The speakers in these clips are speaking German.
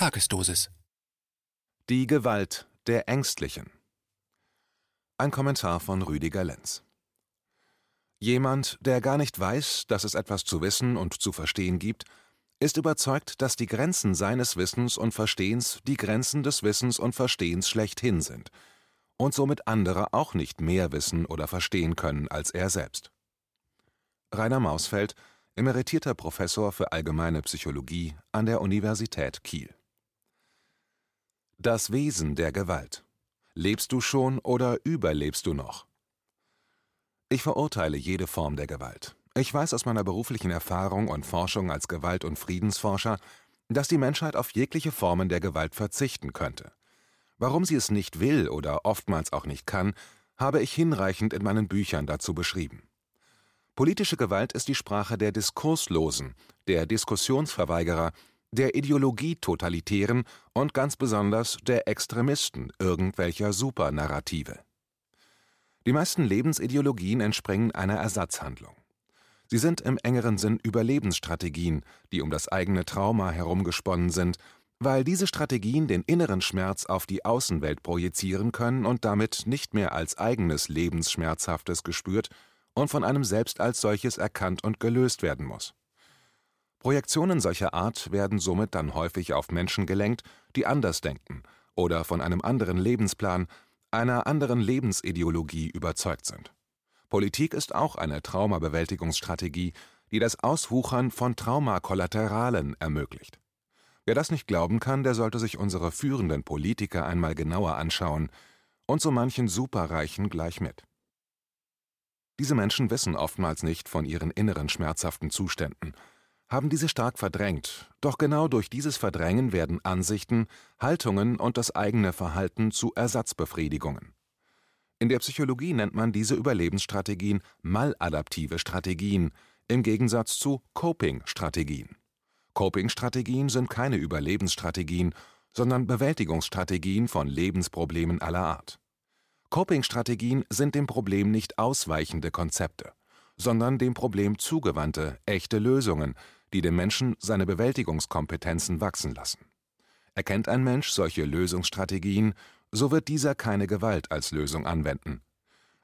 Tagesdosis. Die Gewalt der Ängstlichen. Ein Kommentar von Rüdiger Lenz. Jemand, der gar nicht weiß, dass es etwas zu wissen und zu verstehen gibt, ist überzeugt, dass die Grenzen seines Wissens und Verstehens die Grenzen des Wissens und Verstehens schlechthin sind und somit andere auch nicht mehr wissen oder verstehen können als er selbst. Rainer Mausfeld, emeritierter Professor für allgemeine Psychologie an der Universität Kiel. Das Wesen der Gewalt. Lebst du schon oder überlebst du noch? Ich verurteile jede Form der Gewalt. Ich weiß aus meiner beruflichen Erfahrung und Forschung als Gewalt- und Friedensforscher, dass die Menschheit auf jegliche Formen der Gewalt verzichten könnte. Warum sie es nicht will oder oftmals auch nicht kann, habe ich hinreichend in meinen Büchern dazu beschrieben. Politische Gewalt ist die Sprache der Diskurslosen, der Diskussionsverweigerer, der Ideologietotalitären und ganz besonders der Extremisten irgendwelcher Supernarrative. Die meisten Lebensideologien entspringen einer Ersatzhandlung. Sie sind im engeren Sinn Überlebensstrategien, die um das eigene Trauma herumgesponnen sind, weil diese Strategien den inneren Schmerz auf die Außenwelt projizieren können und damit nicht mehr als eigenes lebensschmerzhaftes gespürt und von einem selbst als solches erkannt und gelöst werden muss. Projektionen solcher Art werden somit dann häufig auf Menschen gelenkt, die anders denken oder von einem anderen Lebensplan, einer anderen Lebensideologie überzeugt sind. Politik ist auch eine Traumabewältigungsstrategie, die das Auswuchern von Traumakollateralen ermöglicht. Wer das nicht glauben kann, der sollte sich unsere führenden Politiker einmal genauer anschauen und so manchen Superreichen gleich mit. Diese Menschen wissen oftmals nicht von ihren inneren schmerzhaften Zuständen, haben diese stark verdrängt, doch genau durch dieses Verdrängen werden Ansichten, Haltungen und das eigene Verhalten zu Ersatzbefriedigungen. In der Psychologie nennt man diese Überlebensstrategien maladaptive Strategien im Gegensatz zu Coping-Strategien. Coping-Strategien sind keine Überlebensstrategien, sondern Bewältigungsstrategien von Lebensproblemen aller Art. Coping-Strategien sind dem Problem nicht ausweichende Konzepte, sondern dem Problem zugewandte, echte Lösungen, die dem Menschen seine Bewältigungskompetenzen wachsen lassen. Erkennt ein Mensch solche Lösungsstrategien, so wird dieser keine Gewalt als Lösung anwenden.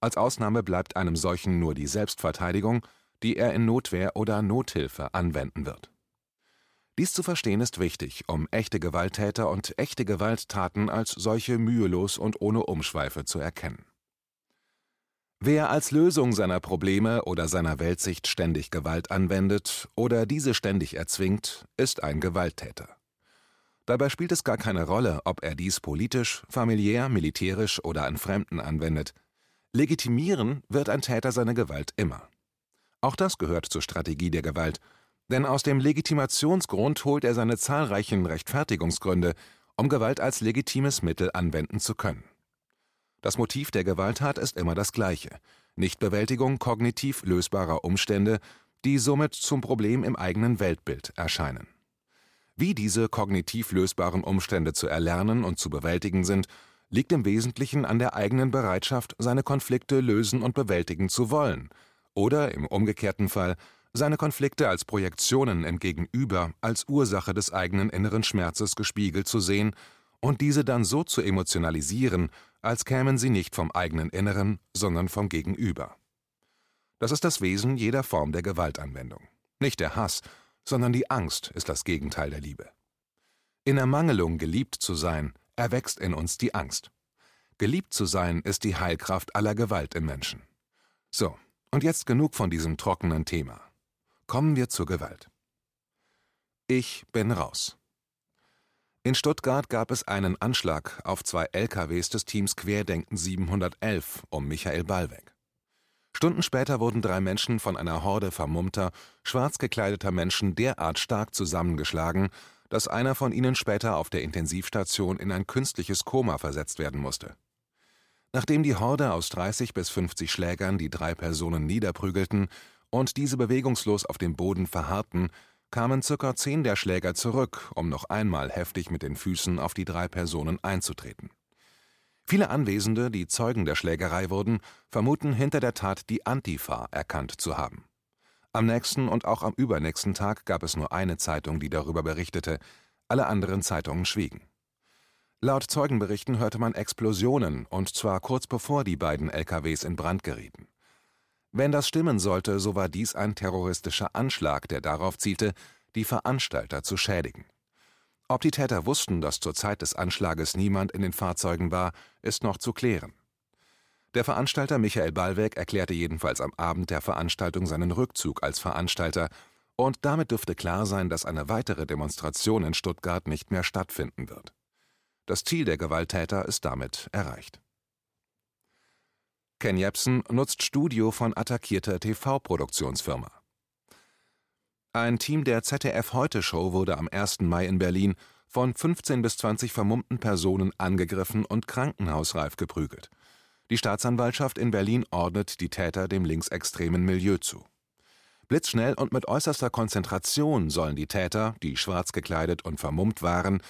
Als Ausnahme bleibt einem solchen nur die Selbstverteidigung, die er in Notwehr oder Nothilfe anwenden wird. Dies zu verstehen ist wichtig, um echte Gewalttäter und echte Gewalttaten als solche mühelos und ohne Umschweife zu erkennen. Wer als Lösung seiner Probleme oder seiner Weltsicht ständig Gewalt anwendet oder diese ständig erzwingt, ist ein Gewalttäter. Dabei spielt es gar keine Rolle, ob er dies politisch, familiär, militärisch oder an Fremden anwendet. Legitimieren wird ein Täter seine Gewalt immer. Auch das gehört zur Strategie der Gewalt denn aus dem Legitimationsgrund holt er seine zahlreichen Rechtfertigungsgründe, um Gewalt als legitimes Mittel anwenden zu können. Das Motiv der Gewalttat ist immer das gleiche: Nichtbewältigung kognitiv lösbarer Umstände, die somit zum Problem im eigenen Weltbild erscheinen. Wie diese kognitiv lösbaren Umstände zu erlernen und zu bewältigen sind, liegt im Wesentlichen an der eigenen Bereitschaft, seine Konflikte lösen und bewältigen zu wollen, oder im umgekehrten Fall seine Konflikte als Projektionen im Gegenüber als Ursache des eigenen inneren Schmerzes gespiegelt zu sehen und diese dann so zu emotionalisieren, als kämen sie nicht vom eigenen Inneren, sondern vom Gegenüber. Das ist das Wesen jeder Form der Gewaltanwendung. Nicht der Hass, sondern die Angst ist das Gegenteil der Liebe. In Ermangelung geliebt zu sein, erwächst in uns die Angst. Geliebt zu sein ist die Heilkraft aller Gewalt im Menschen. So, und jetzt genug von diesem trockenen Thema. Kommen wir zur Gewalt. Ich bin raus. In Stuttgart gab es einen Anschlag auf zwei LKWs des Teams Querdenken 711 um Michael Ballweg. Stunden später wurden drei Menschen von einer Horde vermummter, schwarz gekleideter Menschen derart stark zusammengeschlagen, dass einer von ihnen später auf der Intensivstation in ein künstliches Koma versetzt werden musste. Nachdem die Horde aus 30 bis 50 Schlägern die drei Personen niederprügelten und diese bewegungslos auf dem Boden verharrten, kamen circa zehn der Schläger zurück, um noch einmal heftig mit den Füßen auf die drei Personen einzutreten. Viele Anwesende, die Zeugen der Schlägerei wurden, vermuten hinter der Tat die Antifa erkannt zu haben. Am nächsten und auch am übernächsten Tag gab es nur eine Zeitung, die darüber berichtete. Alle anderen Zeitungen schwiegen. Laut Zeugenberichten hörte man Explosionen, und zwar kurz bevor die beiden LKWs in Brand gerieten. Wenn das stimmen sollte, so war dies ein terroristischer Anschlag, der darauf zielte, die Veranstalter zu schädigen. Ob die Täter wussten, dass zur Zeit des Anschlages niemand in den Fahrzeugen war, ist noch zu klären. Der Veranstalter Michael Ballweg erklärte jedenfalls am Abend der Veranstaltung seinen Rückzug als Veranstalter, und damit dürfte klar sein, dass eine weitere Demonstration in Stuttgart nicht mehr stattfinden wird. Das Ziel der Gewalttäter ist damit erreicht. Ken Jebsen nutzt Studio von attackierter TV-Produktionsfirma. Ein Team der ZDF-Heute-Show wurde am 1. Mai in Berlin von 15 bis 20 vermummten Personen angegriffen und krankenhausreif geprügelt. Die Staatsanwaltschaft in Berlin ordnet die Täter dem linksextremen Milieu zu. Blitzschnell und mit äußerster Konzentration sollen die Täter, die schwarz gekleidet und vermummt waren,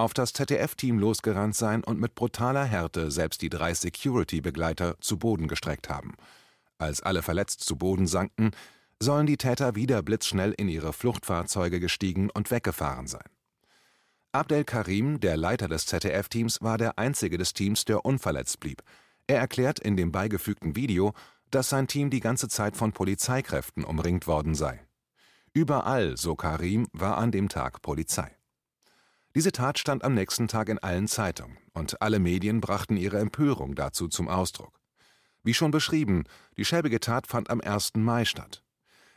auf das ZDF-Team losgerannt sein und mit brutaler Härte selbst die drei Security-Begleiter zu Boden gestreckt haben. Als alle verletzt zu Boden sanken, sollen die Täter wieder blitzschnell in ihre Fluchtfahrzeuge gestiegen und weggefahren sein. Abdel Karim, der Leiter des ZDF-Teams, war der einzige des Teams, der unverletzt blieb. Er erklärt in dem beigefügten Video, dass sein Team die ganze Zeit von Polizeikräften umringt worden sei. Überall, so Karim, war an dem Tag Polizei. Diese Tat stand am nächsten Tag in allen Zeitungen, und alle Medien brachten ihre Empörung dazu zum Ausdruck. Wie schon beschrieben, die schäbige Tat fand am 1. Mai statt.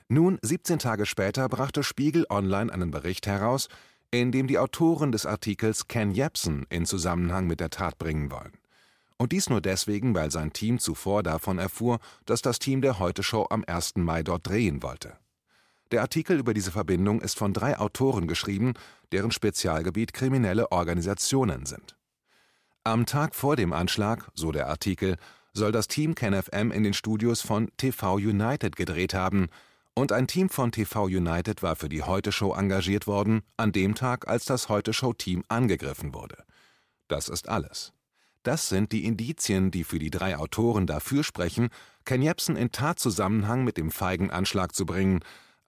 Nun, 17 Tage später, brachte Spiegel Online einen Bericht heraus, in dem die Autoren des Artikels Ken Jepsen in Zusammenhang mit der Tat bringen wollen. Und dies nur deswegen, weil sein Team zuvor davon erfuhr, dass das Team der Heute-Show am 1. Mai dort drehen wollte. Der Artikel über diese Verbindung ist von drei Autoren geschrieben, deren Spezialgebiet kriminelle Organisationen sind. Am Tag vor dem Anschlag, so der Artikel, soll das Team KenFM in den Studios von TV United gedreht haben, und ein Team von TV United war für die Heute-Show engagiert worden, an dem Tag, als das Heute-Show-Team angegriffen wurde. Das ist alles. Das sind die Indizien, die für die drei Autoren dafür sprechen, Ken Jebsen in Tatzusammenhang mit dem feigen Anschlag zu bringen,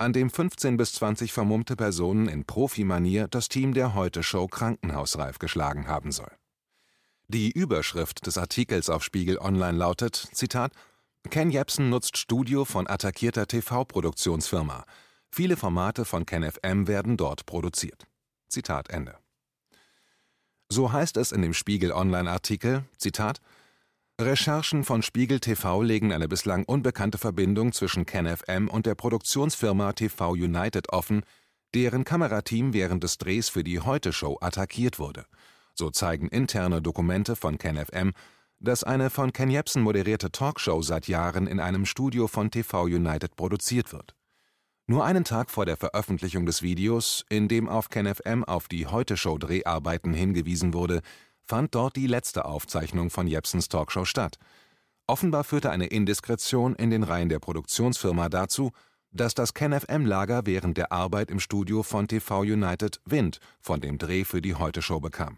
an dem 15 bis 20 vermummte Personen in Profimanier das Team der Heute-Show krankenhausreif geschlagen haben soll. Die Überschrift des Artikels auf Spiegel Online lautet: Zitat Ken Jebsen nutzt Studio von attackierter TV-Produktionsfirma. Viele Formate von Ken FM werden dort produziert. Zitat Ende. So heißt es in dem Spiegel Online-Artikel: Zitat Recherchen von Spiegel TV legen eine bislang unbekannte Verbindung zwischen KenFM und der Produktionsfirma TV United offen, deren Kamerateam während des Drehs für die Heute-Show attackiert wurde. So zeigen interne Dokumente von KenFM, dass eine von Ken Jebsen moderierte Talkshow seit Jahren in einem Studio von TV United produziert wird. Nur einen Tag vor der Veröffentlichung des Videos, in dem auf KenFM auf die Heute-Show-Dreharbeiten hingewiesen wurde, fand dort die letzte Aufzeichnung von Jepsens Talkshow statt. Offenbar führte eine Indiskretion in den Reihen der Produktionsfirma dazu, dass das KenFM-Lager während der Arbeit im Studio von TV United Wind von dem Dreh für die Heute-Show bekam.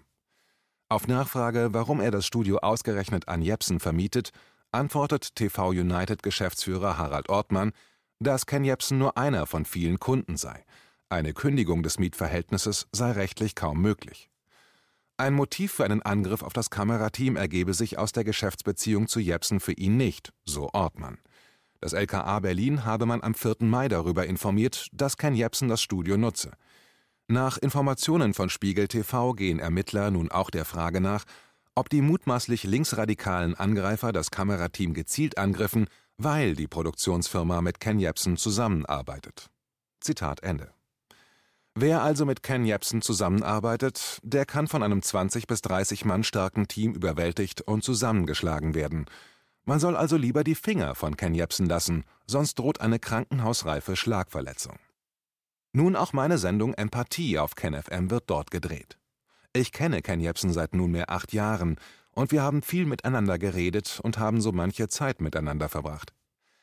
Auf Nachfrage, warum er das Studio ausgerechnet an Jepsen vermietet, antwortet TV United-Geschäftsführer Harald Ortmann, dass Ken Jepsen nur einer von vielen Kunden sei. Eine Kündigung des Mietverhältnisses sei rechtlich kaum möglich. Ein Motiv für einen Angriff auf das Kamerateam ergebe sich aus der Geschäftsbeziehung zu Jepsen für ihn nicht, so Ortmann. Das LKA Berlin habe man am 4. Mai darüber informiert, dass Ken Jepsen das Studio nutze. Nach Informationen von Spiegel TV gehen Ermittler nun auch der Frage nach, ob die mutmaßlich linksradikalen Angreifer das Kamerateam gezielt angriffen, weil die Produktionsfirma mit Ken Jepsen zusammenarbeitet. Zitat Ende. Wer also mit Ken Jebsen zusammenarbeitet, der kann von einem 20 bis 30 Mann starken Team überwältigt und zusammengeschlagen werden. Man soll also lieber die Finger von Ken Jebsen lassen, sonst droht eine krankenhausreife Schlagverletzung. Nun auch meine Sendung Empathie auf KenFM wird dort gedreht. Ich kenne Ken Jebsen seit nunmehr acht Jahren und wir haben viel miteinander geredet und haben so manche Zeit miteinander verbracht.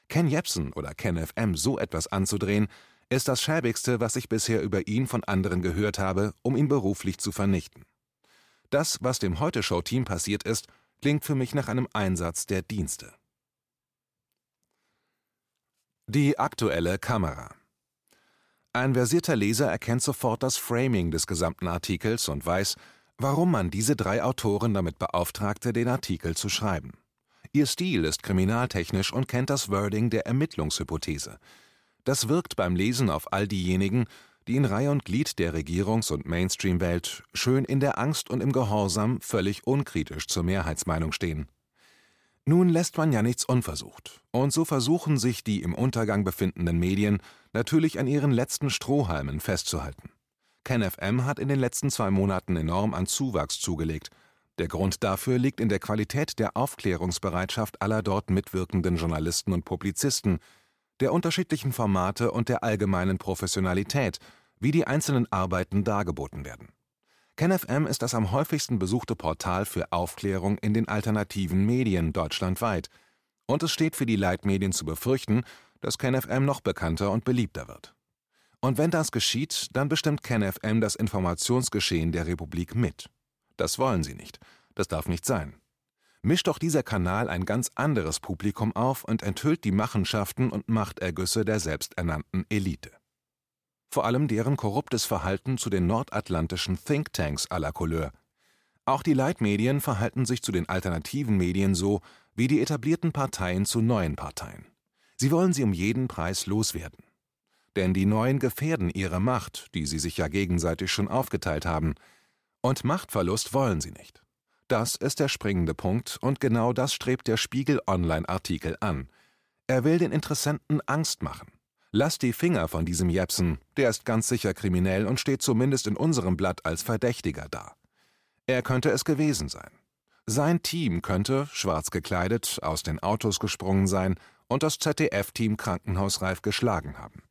Ken Jebsen oder KenFM so etwas anzudrehen, ist das Schäbigste, was ich bisher über ihn von anderen gehört habe, um ihn beruflich zu vernichten. Das, was dem Heute-Show-Team passiert ist, klingt für mich nach einem Einsatz der Dienste. Die aktuelle Kamera Ein versierter Leser erkennt sofort das Framing des gesamten Artikels und weiß, warum man diese drei Autoren damit beauftragte, den Artikel zu schreiben. Ihr Stil ist kriminaltechnisch und kennt das Wording der Ermittlungshypothese. Das wirkt beim Lesen auf all diejenigen, die in Reihe und Glied der Regierungs- und Mainstream-Welt schön in der Angst und im Gehorsam völlig unkritisch zur Mehrheitsmeinung stehen. Nun lässt man ja nichts unversucht, und so versuchen sich die im Untergang befindenden Medien natürlich an ihren letzten Strohhalmen festzuhalten. KenFM hat in den letzten zwei Monaten enorm an Zuwachs zugelegt. Der Grund dafür liegt in der Qualität der Aufklärungsbereitschaft aller dort mitwirkenden Journalisten und Publizisten, der unterschiedlichen Formate und der allgemeinen Professionalität, wie die einzelnen Arbeiten dargeboten werden. KenFM ist das am häufigsten besuchte Portal für Aufklärung in den alternativen Medien deutschlandweit, und es steht für die Leitmedien zu befürchten, dass KenFM noch bekannter und beliebter wird. Und wenn das geschieht, dann bestimmt KenFM das Informationsgeschehen der Republik mit. Das wollen sie nicht. Das darf nicht sein mischt doch dieser Kanal ein ganz anderes Publikum auf und enthüllt die Machenschaften und Machtergüsse der selbsternannten Elite. Vor allem deren korruptes Verhalten zu den nordatlantischen Thinktanks à la Couleur. Auch die Leitmedien verhalten sich zu den alternativen Medien so, wie die etablierten Parteien zu neuen Parteien. Sie wollen sie um jeden Preis loswerden. Denn die Neuen gefährden ihre Macht, die sie sich ja gegenseitig schon aufgeteilt haben. Und Machtverlust wollen sie nicht. Das ist der springende Punkt, und genau das strebt der Spiegel-Online-Artikel an. Er will den Interessenten Angst machen. Lass die Finger von diesem Jepsen, der ist ganz sicher kriminell und steht zumindest in unserem Blatt als Verdächtiger da. Er könnte es gewesen sein. Sein Team könnte, schwarz gekleidet, aus den Autos gesprungen sein und das ZDF-Team krankenhausreif geschlagen haben.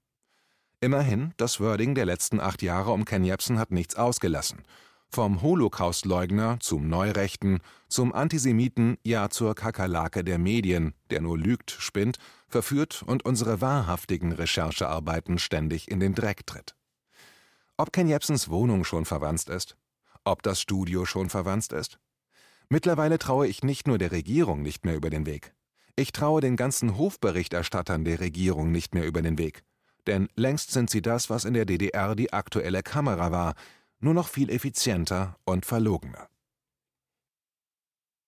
Immerhin, das Wording der letzten acht Jahre um Ken Jepsen hat nichts ausgelassen vom Holocaustleugner zum Neurechten, zum Antisemiten, ja zur Kakerlake der Medien, der nur lügt, spinnt, verführt und unsere wahrhaftigen Recherchearbeiten ständig in den Dreck tritt. Ob Ken Jepsens Wohnung schon verwandt ist? Ob das Studio schon verwandt ist? Mittlerweile traue ich nicht nur der Regierung nicht mehr über den Weg. Ich traue den ganzen Hofberichterstattern der Regierung nicht mehr über den Weg. Denn längst sind sie das, was in der DDR die aktuelle Kamera war, nur noch viel effizienter und verlogener.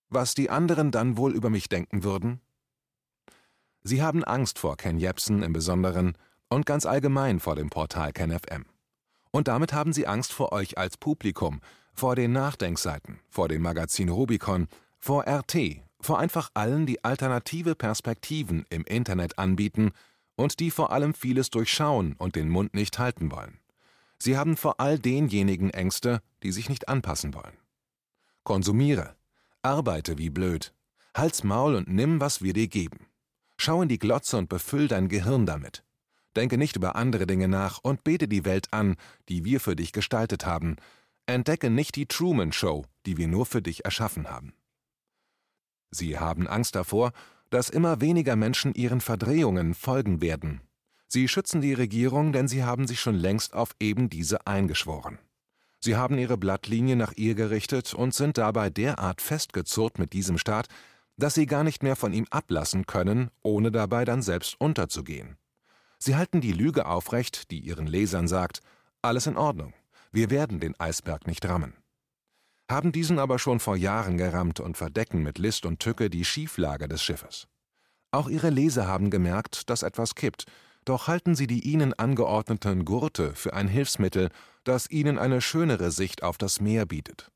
Was die anderen dann wohl über mich denken würden? Sie haben Angst vor Ken Jepsen im Besonderen und ganz allgemein vor dem Portal KenFM. Und damit haben sie Angst vor euch als Publikum, vor den Nachdenkseiten, vor dem Magazin Rubicon, vor RT, vor einfach allen, die alternative Perspektiven im Internet anbieten und die vor allem vieles durchschauen und den Mund nicht halten wollen. Sie haben vor all denjenigen Ängste, die sich nicht anpassen wollen. Konsumiere, arbeite wie blöd, halt's Maul und nimm, was wir dir geben. Schau in die Glotze und befüll dein Gehirn damit. Denke nicht über andere Dinge nach und bete die Welt an, die wir für dich gestaltet haben. Entdecke nicht die Truman Show, die wir nur für dich erschaffen haben. Sie haben Angst davor, dass immer weniger Menschen ihren Verdrehungen folgen werden Sie schützen die Regierung, denn sie haben sich schon längst auf eben diese eingeschworen. Sie haben ihre Blattlinie nach ihr gerichtet und sind dabei derart festgezurrt mit diesem Staat, dass sie gar nicht mehr von ihm ablassen können, ohne dabei dann selbst unterzugehen. Sie halten die Lüge aufrecht, die ihren Lesern sagt, alles in Ordnung, wir werden den Eisberg nicht rammen. Haben diesen aber schon vor Jahren gerammt und verdecken mit List und Tücke die Schieflage des Schiffes. Auch ihre Leser haben gemerkt, dass etwas kippt, doch halten sie die ihnen angeordneten Gurte für ein Hilfsmittel, das ihnen eine schönere Sicht auf das Meer bietet.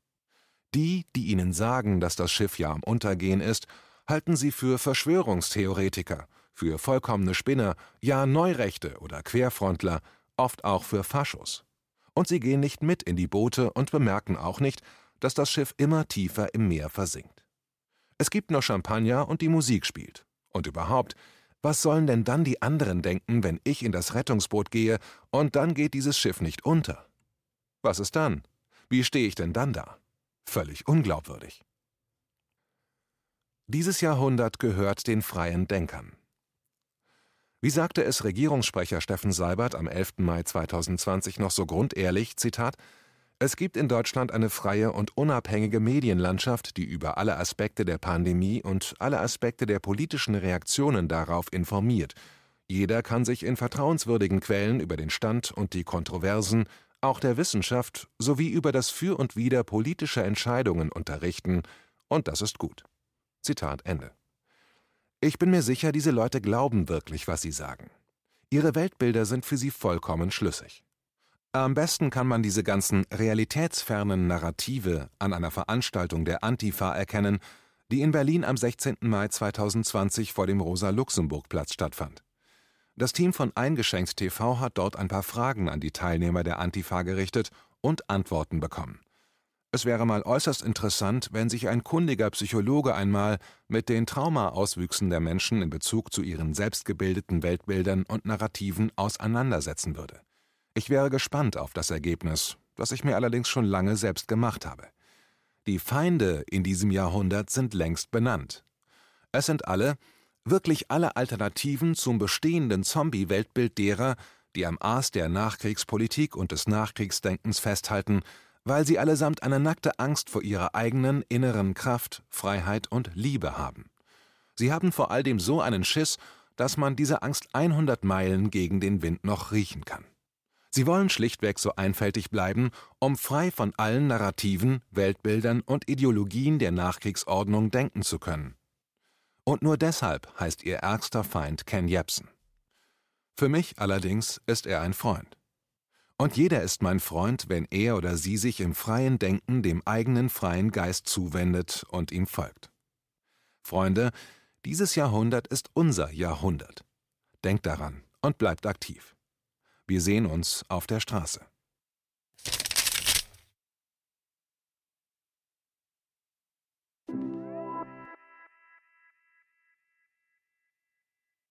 Die, die ihnen sagen, dass das Schiff ja am Untergehen ist, halten sie für Verschwörungstheoretiker, für vollkommene Spinner, ja Neurechte oder Querfrontler, oft auch für Faschos. Und sie gehen nicht mit in die Boote und bemerken auch nicht, dass das Schiff immer tiefer im Meer versinkt. Es gibt nur Champagner und die Musik spielt. Und überhaupt, was sollen denn dann die anderen denken, wenn ich in das Rettungsboot gehe und dann geht dieses Schiff nicht unter? Was ist dann? Wie stehe ich denn dann da? Völlig unglaubwürdig. Dieses Jahrhundert gehört den freien Denkern. Wie sagte es Regierungssprecher Steffen Seibert am 11. Mai 2020 noch so grundehrlich, Zitat, es gibt in Deutschland eine freie und unabhängige Medienlandschaft, die über alle Aspekte der Pandemie und alle Aspekte der politischen Reaktionen darauf informiert. Jeder kann sich in vertrauenswürdigen Quellen über den Stand und die Kontroversen, auch der Wissenschaft, sowie über das Für und Wider politischer Entscheidungen unterrichten, und das ist gut. Zitat Ende. Ich bin mir sicher, diese Leute glauben wirklich, was sie sagen. Ihre Weltbilder sind für sie vollkommen schlüssig. Am besten kann man diese ganzen realitätsfernen Narrative an einer Veranstaltung der Antifa erkennen, die in Berlin am 16. Mai 2020 vor dem Rosa-Luxemburg-Platz stattfand. Das Team von Eingeschenkt TV hat dort ein paar Fragen an die Teilnehmer der Antifa gerichtet und Antworten bekommen. Es wäre mal äußerst interessant, wenn sich ein kundiger Psychologe einmal mit den Traumaauswüchsen der Menschen in Bezug zu ihren selbstgebildeten Weltbildern und Narrativen auseinandersetzen würde. Ich wäre gespannt auf das Ergebnis, das ich mir allerdings schon lange selbst gemacht habe. Die Feinde in diesem Jahrhundert sind längst benannt. Es sind alle, wirklich alle Alternativen zum bestehenden Zombie-Weltbild derer, die am Aas der Nachkriegspolitik und des Nachkriegsdenkens festhalten, weil sie allesamt eine nackte Angst vor ihrer eigenen inneren Kraft, Freiheit und Liebe haben. Sie haben vor all dem so einen Schiss, dass man diese Angst 100 Meilen gegen den Wind noch riechen kann. Sie wollen schlichtweg so einfältig bleiben, um frei von allen Narrativen, Weltbildern und Ideologien der Nachkriegsordnung denken zu können. Und nur deshalb heißt ihr ärgster Feind Ken Jebsen. Für mich allerdings ist er ein Freund. Und jeder ist mein Freund, wenn er oder sie sich im freien Denken dem eigenen freien Geist zuwendet und ihm folgt. Freunde, dieses Jahrhundert ist unser Jahrhundert. Denkt daran und bleibt aktiv. Wir sehen uns auf der Straße.